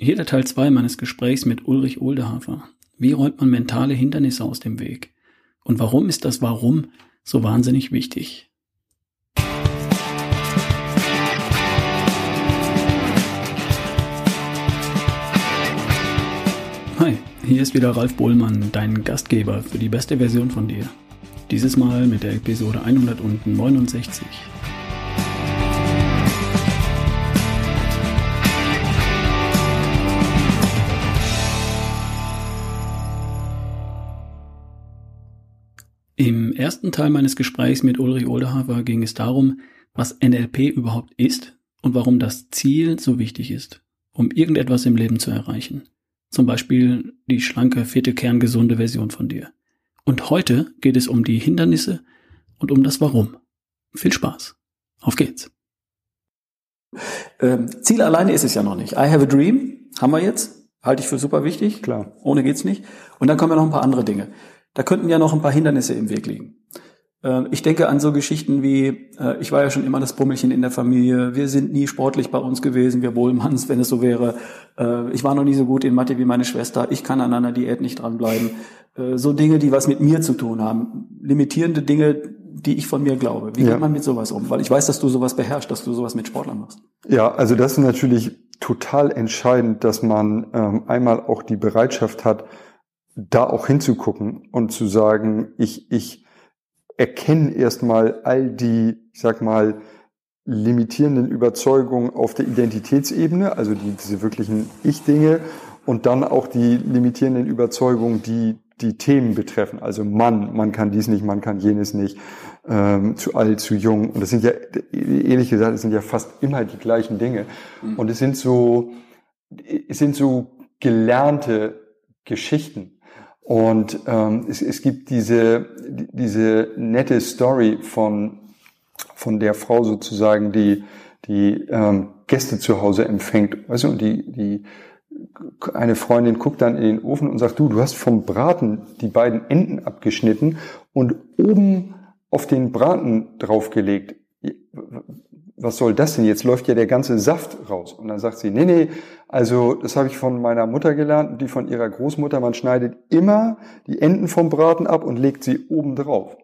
Hier der Teil 2 meines Gesprächs mit Ulrich Oldehafer. Wie räumt man mentale Hindernisse aus dem Weg? Und warum ist das Warum so wahnsinnig wichtig? Hi, hier ist wieder Ralf Bohlmann, dein Gastgeber für die beste Version von dir. Dieses Mal mit der Episode 169. Im ersten Teil meines Gesprächs mit Ulrich Oldehafer ging es darum, was NLP überhaupt ist und warum das Ziel so wichtig ist, um irgendetwas im Leben zu erreichen. Zum Beispiel die schlanke, fitte, kerngesunde Version von dir. Und heute geht es um die Hindernisse und um das Warum. Viel Spaß. Auf geht's. Ähm, Ziel alleine ist es ja noch nicht. I have a dream, haben wir jetzt. Halte ich für super wichtig. Klar. Ohne geht's nicht. Und dann kommen ja noch ein paar andere Dinge. Da könnten ja noch ein paar Hindernisse im Weg liegen. Äh, ich denke an so Geschichten wie, äh, ich war ja schon immer das Bummelchen in der Familie, wir sind nie sportlich bei uns gewesen, wir Bohlmanns, wenn es so wäre. Äh, ich war noch nie so gut in Mathe wie meine Schwester, ich kann an einer Diät nicht dranbleiben. So Dinge, die was mit mir zu tun haben. Limitierende Dinge, die ich von mir glaube. Wie ja. geht man mit sowas um? Weil ich weiß, dass du sowas beherrschst, dass du sowas mit Sportlern machst. Ja, also das ist natürlich total entscheidend, dass man ähm, einmal auch die Bereitschaft hat, da auch hinzugucken und zu sagen, ich, ich erkenne erstmal all die, ich sag mal, limitierenden Überzeugungen auf der Identitätsebene, also die, diese wirklichen Ich-Dinge und dann auch die limitierenden Überzeugungen, die die Themen betreffen. Also Mann, man kann dies nicht, man kann jenes nicht, ähm, zu alt, zu jung. Und das sind ja, ehrlich gesagt, es sind ja fast immer die gleichen Dinge. Mhm. Und es sind so, es sind so gelernte Geschichten. Und ähm, es, es gibt diese, diese nette Story von, von der Frau sozusagen, die, die ähm, Gäste zu Hause empfängt. Weißt du, und die, die, eine Freundin guckt dann in den Ofen und sagt, du, du hast vom Braten die beiden Enden abgeschnitten und oben auf den Braten draufgelegt was soll das denn? Jetzt läuft ja der ganze Saft raus. Und dann sagt sie, nee, nee, also das habe ich von meiner Mutter gelernt und die von ihrer Großmutter. Man schneidet immer die Enden vom Braten ab und legt sie oben drauf.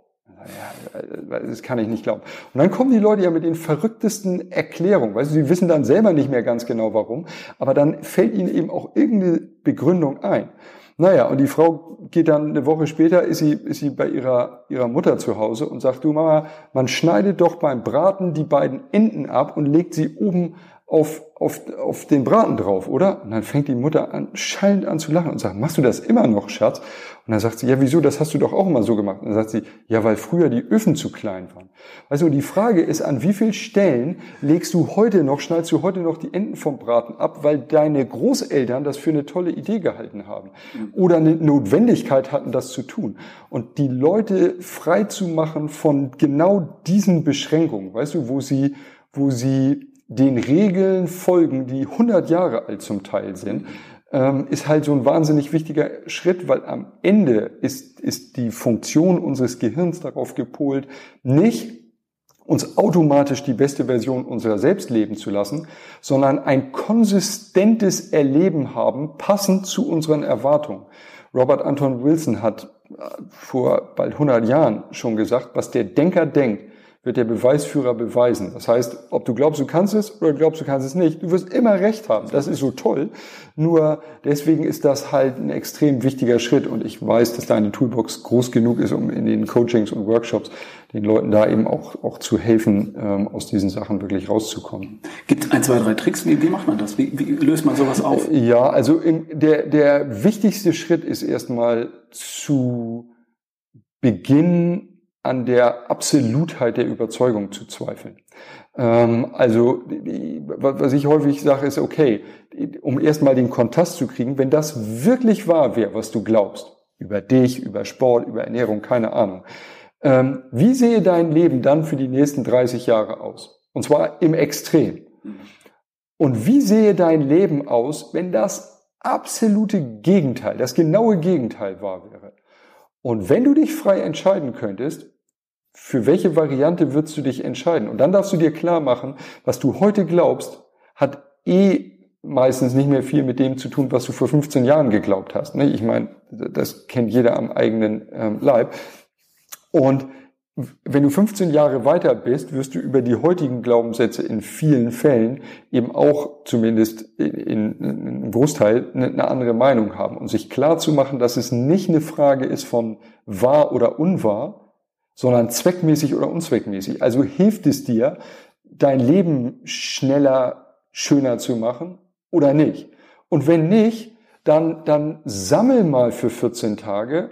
Ja, das kann ich nicht glauben. Und dann kommen die Leute ja mit den verrücktesten Erklärungen. Weißt du, sie wissen dann selber nicht mehr ganz genau warum, aber dann fällt ihnen eben auch irgendeine Begründung ein. Naja, und die Frau geht dann eine Woche später, ist sie, ist sie bei ihrer, ihrer Mutter zu Hause und sagt, du Mama, man schneidet doch beim Braten die beiden Enden ab und legt sie oben auf, auf, auf den Braten drauf, oder? Und dann fängt die Mutter an, schallend an zu lachen und sagt, machst du das immer noch, Schatz? Und dann sagt sie, ja, wieso, das hast du doch auch immer so gemacht. Und dann sagt sie, ja, weil früher die Öfen zu klein waren. Also die Frage ist, an wie vielen Stellen legst du heute noch, schneidest du heute noch die Enden vom Braten ab, weil deine Großeltern das für eine tolle Idee gehalten haben oder eine Notwendigkeit hatten, das zu tun. Und die Leute frei zu machen von genau diesen Beschränkungen, weißt du, wo sie, wo sie den Regeln folgen, die 100 Jahre alt zum Teil sind, ähm, ist halt so ein wahnsinnig wichtiger Schritt, weil am Ende ist, ist die Funktion unseres Gehirns darauf gepolt, nicht uns automatisch die beste Version unserer selbst leben zu lassen, sondern ein konsistentes Erleben haben, passend zu unseren Erwartungen. Robert Anton Wilson hat äh, vor bald 100 Jahren schon gesagt, was der Denker denkt, wird der Beweisführer beweisen. Das heißt, ob du glaubst, du kannst es oder glaubst, du kannst es nicht, du wirst immer recht haben. Das ist so toll. Nur deswegen ist das halt ein extrem wichtiger Schritt und ich weiß, dass deine Toolbox groß genug ist, um in den Coachings und Workshops den Leuten da eben auch, auch zu helfen, ähm, aus diesen Sachen wirklich rauszukommen. Gibt es ein, zwei, drei Tricks? Wie, wie macht man das? Wie, wie löst man sowas auf? Ja, also in, der, der wichtigste Schritt ist erstmal zu beginnen, an der Absolutheit der Überzeugung zu zweifeln. Ähm, also was ich häufig sage, ist okay, um erstmal den Kontrast zu kriegen, wenn das wirklich wahr wäre, was du glaubst, über dich, über Sport, über Ernährung, keine Ahnung. Ähm, wie sehe dein Leben dann für die nächsten 30 Jahre aus? Und zwar im Extrem. Und wie sehe dein Leben aus, wenn das absolute Gegenteil, das genaue Gegenteil wahr wäre? Und wenn du dich frei entscheiden könntest, für welche Variante würdest du dich entscheiden? Und dann darfst du dir klar machen, was du heute glaubst, hat eh meistens nicht mehr viel mit dem zu tun, was du vor 15 Jahren geglaubt hast. Ne? Ich meine, das kennt jeder am eigenen ähm, Leib. Und wenn du 15 Jahre weiter bist, wirst du über die heutigen Glaubenssätze in vielen Fällen eben auch zumindest in, in, in einem Großteil eine, eine, andere Meinung haben und sich klar zu machen, dass es nicht eine Frage ist von wahr oder unwahr, sondern zweckmäßig oder unzweckmäßig. Also hilft es dir, dein Leben schneller, schöner zu machen oder nicht? Und wenn nicht, dann, dann sammel mal für 14 Tage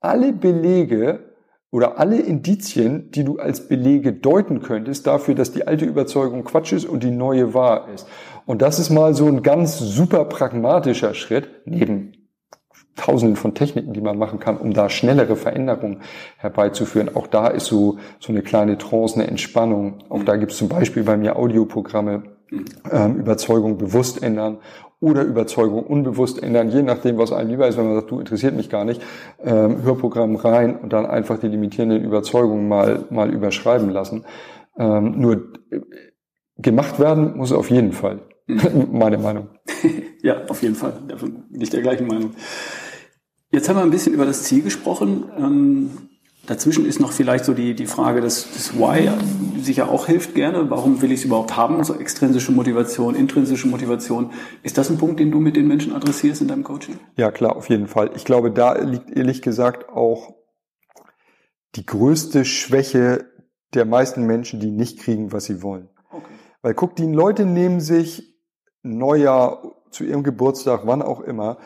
alle Belege, oder alle Indizien, die du als Belege deuten könntest dafür, dass die alte Überzeugung Quatsch ist und die neue wahr ist. Und das ist mal so ein ganz super pragmatischer Schritt, neben tausenden von Techniken, die man machen kann, um da schnellere Veränderungen herbeizuführen. Auch da ist so, so eine kleine Trance, eine Entspannung. Auch da gibt es zum Beispiel bei mir Audioprogramme, ähm, Überzeugung bewusst ändern oder Überzeugung unbewusst ändern, je nachdem, was einem lieber ist, wenn man sagt, du interessiert mich gar nicht, ähm, Hörprogramm rein und dann einfach die limitierenden Überzeugungen mal, mal überschreiben lassen. Ähm, nur äh, gemacht werden muss auf jeden Fall. Mhm. Meine Meinung. ja, auf jeden Fall. Dafür bin ich der gleichen Meinung. Jetzt haben wir ein bisschen über das Ziel gesprochen. Ähm, Dazwischen ist noch vielleicht so die, die Frage des, des Why, sicher auch hilft gerne. Warum will ich es überhaupt haben? So extrinsische Motivation, intrinsische Motivation. Ist das ein Punkt, den du mit den Menschen adressierst in deinem Coaching? Ja, klar, auf jeden Fall. Ich glaube, da liegt ehrlich gesagt auch die größte Schwäche der meisten Menschen, die nicht kriegen, was sie wollen. Okay. Weil guck, die Leute nehmen sich Neujahr zu ihrem Geburtstag, wann auch immer,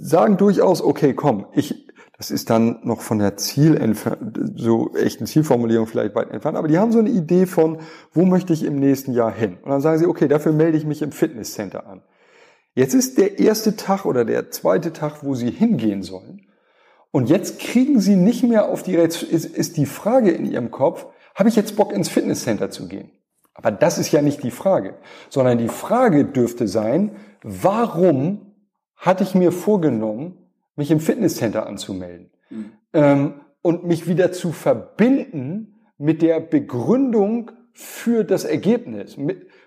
sagen durchaus, okay, komm, ich, das ist dann noch von der Ziel so echten Zielformulierung vielleicht weit entfernt, aber die haben so eine Idee von, wo möchte ich im nächsten Jahr hin? Und dann sagen sie, okay, dafür melde ich mich im Fitnesscenter an. Jetzt ist der erste Tag oder der zweite Tag, wo sie hingehen sollen. Und jetzt kriegen sie nicht mehr auf die, ist, ist die Frage in ihrem Kopf, habe ich jetzt Bock ins Fitnesscenter zu gehen? Aber das ist ja nicht die Frage, sondern die Frage dürfte sein, warum hatte ich mir vorgenommen, mich im Fitnesscenter anzumelden mhm. ähm, und mich wieder zu verbinden mit der Begründung für das Ergebnis.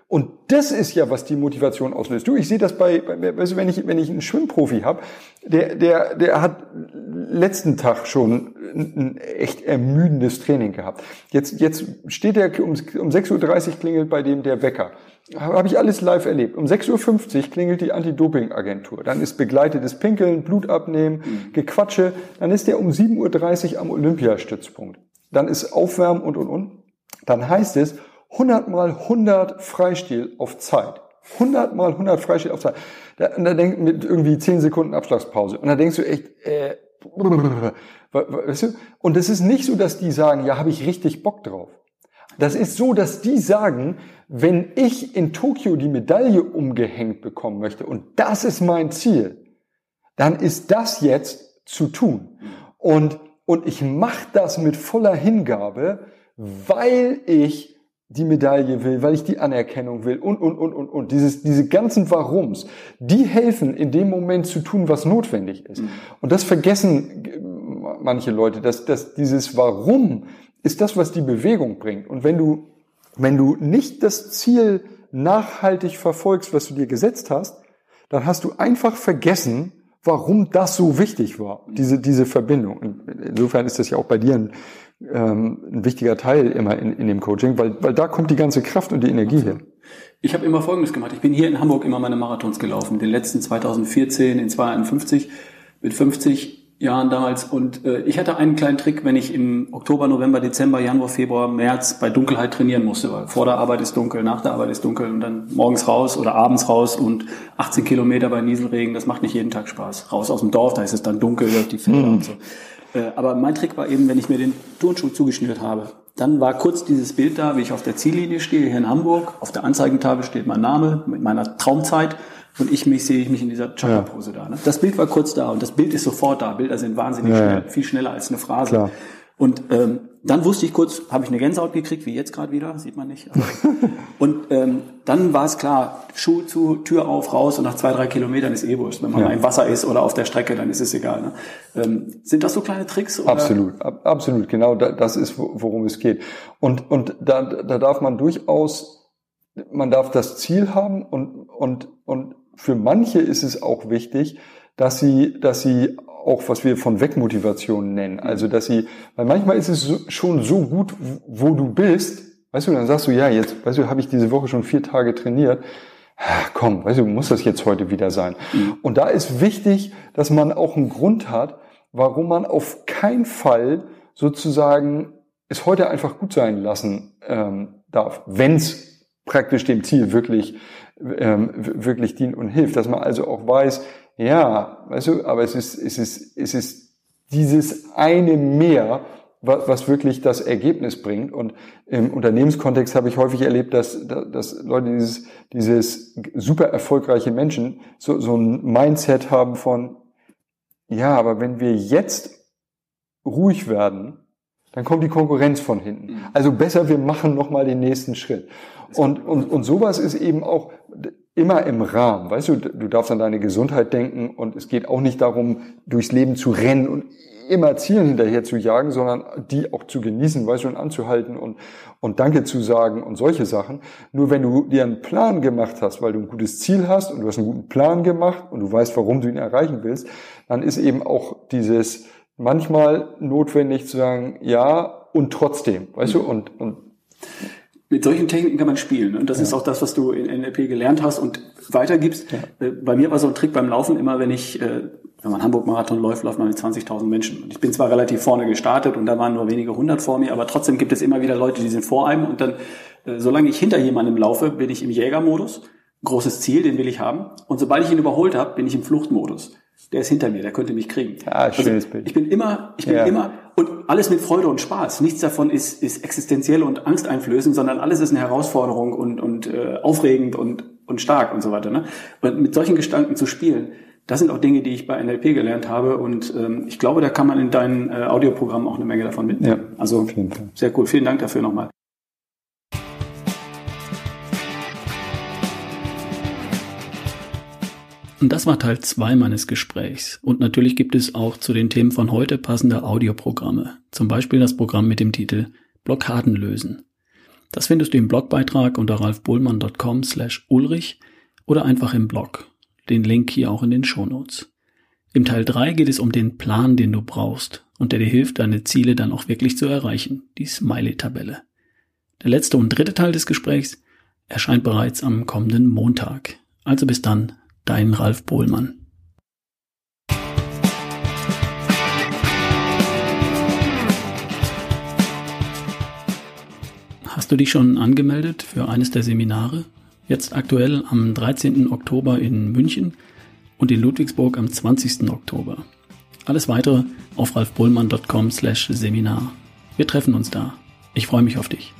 Und das ist ja, was die Motivation auslöst. Du, ich sehe das bei, bei weißt du, wenn ich, wenn ich einen Schwimmprofi habe, der, der, der hat letzten Tag schon ein echt ermüdendes Training gehabt. Jetzt, jetzt steht er um, um 6.30 Uhr klingelt bei dem der Wecker. Habe ich alles live erlebt. Um 6.50 Uhr klingelt die Anti-Doping-Agentur. Dann ist begleitetes Pinkeln, Blut abnehmen, mhm. Gequatsche. Dann ist der um 7.30 Uhr am Olympiastützpunkt. Dann ist Aufwärmen und, und, und. Dann heißt es 100 mal 100 Freistil auf Zeit. 100 mal 100 Freistil auf Zeit. Da, und da denkt mit irgendwie 10 Sekunden Abschlagspause. Und da denkst du echt, äh, weißt du? Und es ist nicht so, dass die sagen, ja, habe ich richtig Bock drauf. Das ist so, dass die sagen, wenn ich in Tokio die Medaille umgehängt bekommen möchte und das ist mein Ziel, dann ist das jetzt zu tun. Und, und ich mache das mit voller Hingabe, weil ich die Medaille will, weil ich die Anerkennung will und, und, und, und, und. Dieses, diese ganzen Warums, die helfen in dem Moment zu tun, was notwendig ist. Mhm. Und das vergessen manche Leute, dass, dass dieses Warum ist das, was die Bewegung bringt. Und wenn du, wenn du nicht das Ziel nachhaltig verfolgst, was du dir gesetzt hast, dann hast du einfach vergessen, warum das so wichtig war, diese, diese Verbindung. insofern ist das ja auch bei dir ein, ähm, ein wichtiger Teil immer in, in dem Coaching, weil, weil da kommt die ganze Kraft und die Energie hin. Ich habe immer Folgendes gemacht. Ich bin hier in Hamburg immer meine Marathons gelaufen. Den letzten 2014 in 251 mit 50 Jahren damals. Und äh, ich hatte einen kleinen Trick, wenn ich im Oktober, November, Dezember, Januar, Februar, März bei Dunkelheit trainieren musste, weil vor der Arbeit ist dunkel, nach der Arbeit ist dunkel und dann morgens raus oder abends raus und 18 Kilometer bei Nieselregen, das macht nicht jeden Tag Spaß. Raus aus dem Dorf, da ist es dann dunkel, die Felder mhm. und so. Äh, aber mein Trick war eben, wenn ich mir den Turnschuh zugeschnürt habe, dann war kurz dieses Bild da, wie ich auf der Ziellinie stehe, hier in Hamburg. Auf der Anzeigentafel steht mein Name mit meiner Traumzeit und ich mich sehe ich mich in dieser Chakra-Pose ja. da. Ne? Das Bild war kurz da und das Bild ist sofort da. Bilder sind wahnsinnig ja, schnell, viel schneller als eine Phrase. Klar. Und ähm, dann wusste ich kurz, habe ich eine Gänsehaut gekriegt, wie jetzt gerade wieder, sieht man nicht. und ähm, dann war es klar, Schuh zu, Tür auf, raus und nach zwei, drei Kilometern ist eh wurscht. Wenn man ja. im Wasser ist oder auf der Strecke, dann ist es egal. Ne? Ähm, sind das so kleine Tricks? Oder? Absolut, ab, absolut, genau, das ist, worum es geht. Und, und da, da darf man durchaus, man darf das Ziel haben und und, und für manche ist es auch wichtig, dass sie, dass sie auch, was wir von Wegmotivation nennen. Also, dass sie, weil manchmal ist es schon so gut, wo du bist, weißt du, dann sagst du, ja, jetzt, weißt du, habe ich diese Woche schon vier Tage trainiert. Komm, weißt du, muss das jetzt heute wieder sein? Mhm. Und da ist wichtig, dass man auch einen Grund hat, warum man auf keinen Fall sozusagen es heute einfach gut sein lassen ähm, darf, wenn es praktisch dem Ziel wirklich ähm, wirklich dient und hilft, dass man also auch weiß, ja, weißt du, aber es ist es ist es ist dieses eine mehr, was, was wirklich das Ergebnis bringt. Und im Unternehmenskontext habe ich häufig erlebt, dass, dass Leute dieses, dieses super erfolgreiche Menschen so, so ein Mindset haben von, ja, aber wenn wir jetzt ruhig werden, dann kommt die Konkurrenz von hinten. Mhm. Also besser, wir machen nochmal den nächsten Schritt. Und, und, und sowas ist eben auch immer im Rahmen. Weißt du, du darfst an deine Gesundheit denken und es geht auch nicht darum, durchs Leben zu rennen und immer Zielen hinterher zu jagen, sondern die auch zu genießen, weißt du, und anzuhalten und, und Danke zu sagen und solche Sachen. Nur wenn du dir einen Plan gemacht hast, weil du ein gutes Ziel hast und du hast einen guten Plan gemacht und du weißt, warum du ihn erreichen willst, dann ist eben auch dieses manchmal notwendig zu sagen, ja und trotzdem, weißt mhm. du, und, und mit solchen Techniken kann man spielen. Und das ja. ist auch das, was du in NLP gelernt hast und weitergibst. Ja. Äh, bei mir war so ein Trick beim Laufen immer, wenn ich, äh, wenn man Hamburg-Marathon läuft, läuft man mit 20.000 Menschen. Und ich bin zwar relativ vorne gestartet und da waren nur wenige hundert vor mir, aber trotzdem gibt es immer wieder Leute, die sind vor einem. Und dann, äh, solange ich hinter jemandem laufe, bin ich im Jägermodus. Großes Ziel, den will ich haben. Und sobald ich ihn überholt habe, bin ich im Fluchtmodus der ist hinter mir, der könnte mich kriegen. Ja, also schönes also, Bild. Ich bin immer, ich bin ja. immer, und alles mit Freude und Spaß. Nichts davon ist, ist existenziell und angsteinflößend, sondern alles ist eine Herausforderung und, und äh, aufregend und, und stark und so weiter. Ne? Und mit solchen Gedanken zu spielen, das sind auch Dinge, die ich bei NLP gelernt habe und ähm, ich glaube, da kann man in deinen äh, Audioprogrammen auch eine Menge davon mitnehmen. Ja, also sehr cool. Vielen Dank dafür nochmal. Und das war Teil 2 meines Gesprächs. Und natürlich gibt es auch zu den Themen von heute passende Audioprogramme. Zum Beispiel das Programm mit dem Titel Blockaden lösen. Das findest du im Blogbeitrag unter ralfbohlmann.com slash ulrich oder einfach im Blog. Den Link hier auch in den Shownotes. Im Teil 3 geht es um den Plan, den du brauchst und der dir hilft, deine Ziele dann auch wirklich zu erreichen, die Smiley-Tabelle. Der letzte und dritte Teil des Gesprächs erscheint bereits am kommenden Montag. Also bis dann, Dein Ralf Bohlmann. Hast du dich schon angemeldet für eines der Seminare? Jetzt aktuell am 13. Oktober in München und in Ludwigsburg am 20. Oktober. Alles weitere auf ralfbohlmann.com slash Seminar. Wir treffen uns da. Ich freue mich auf dich.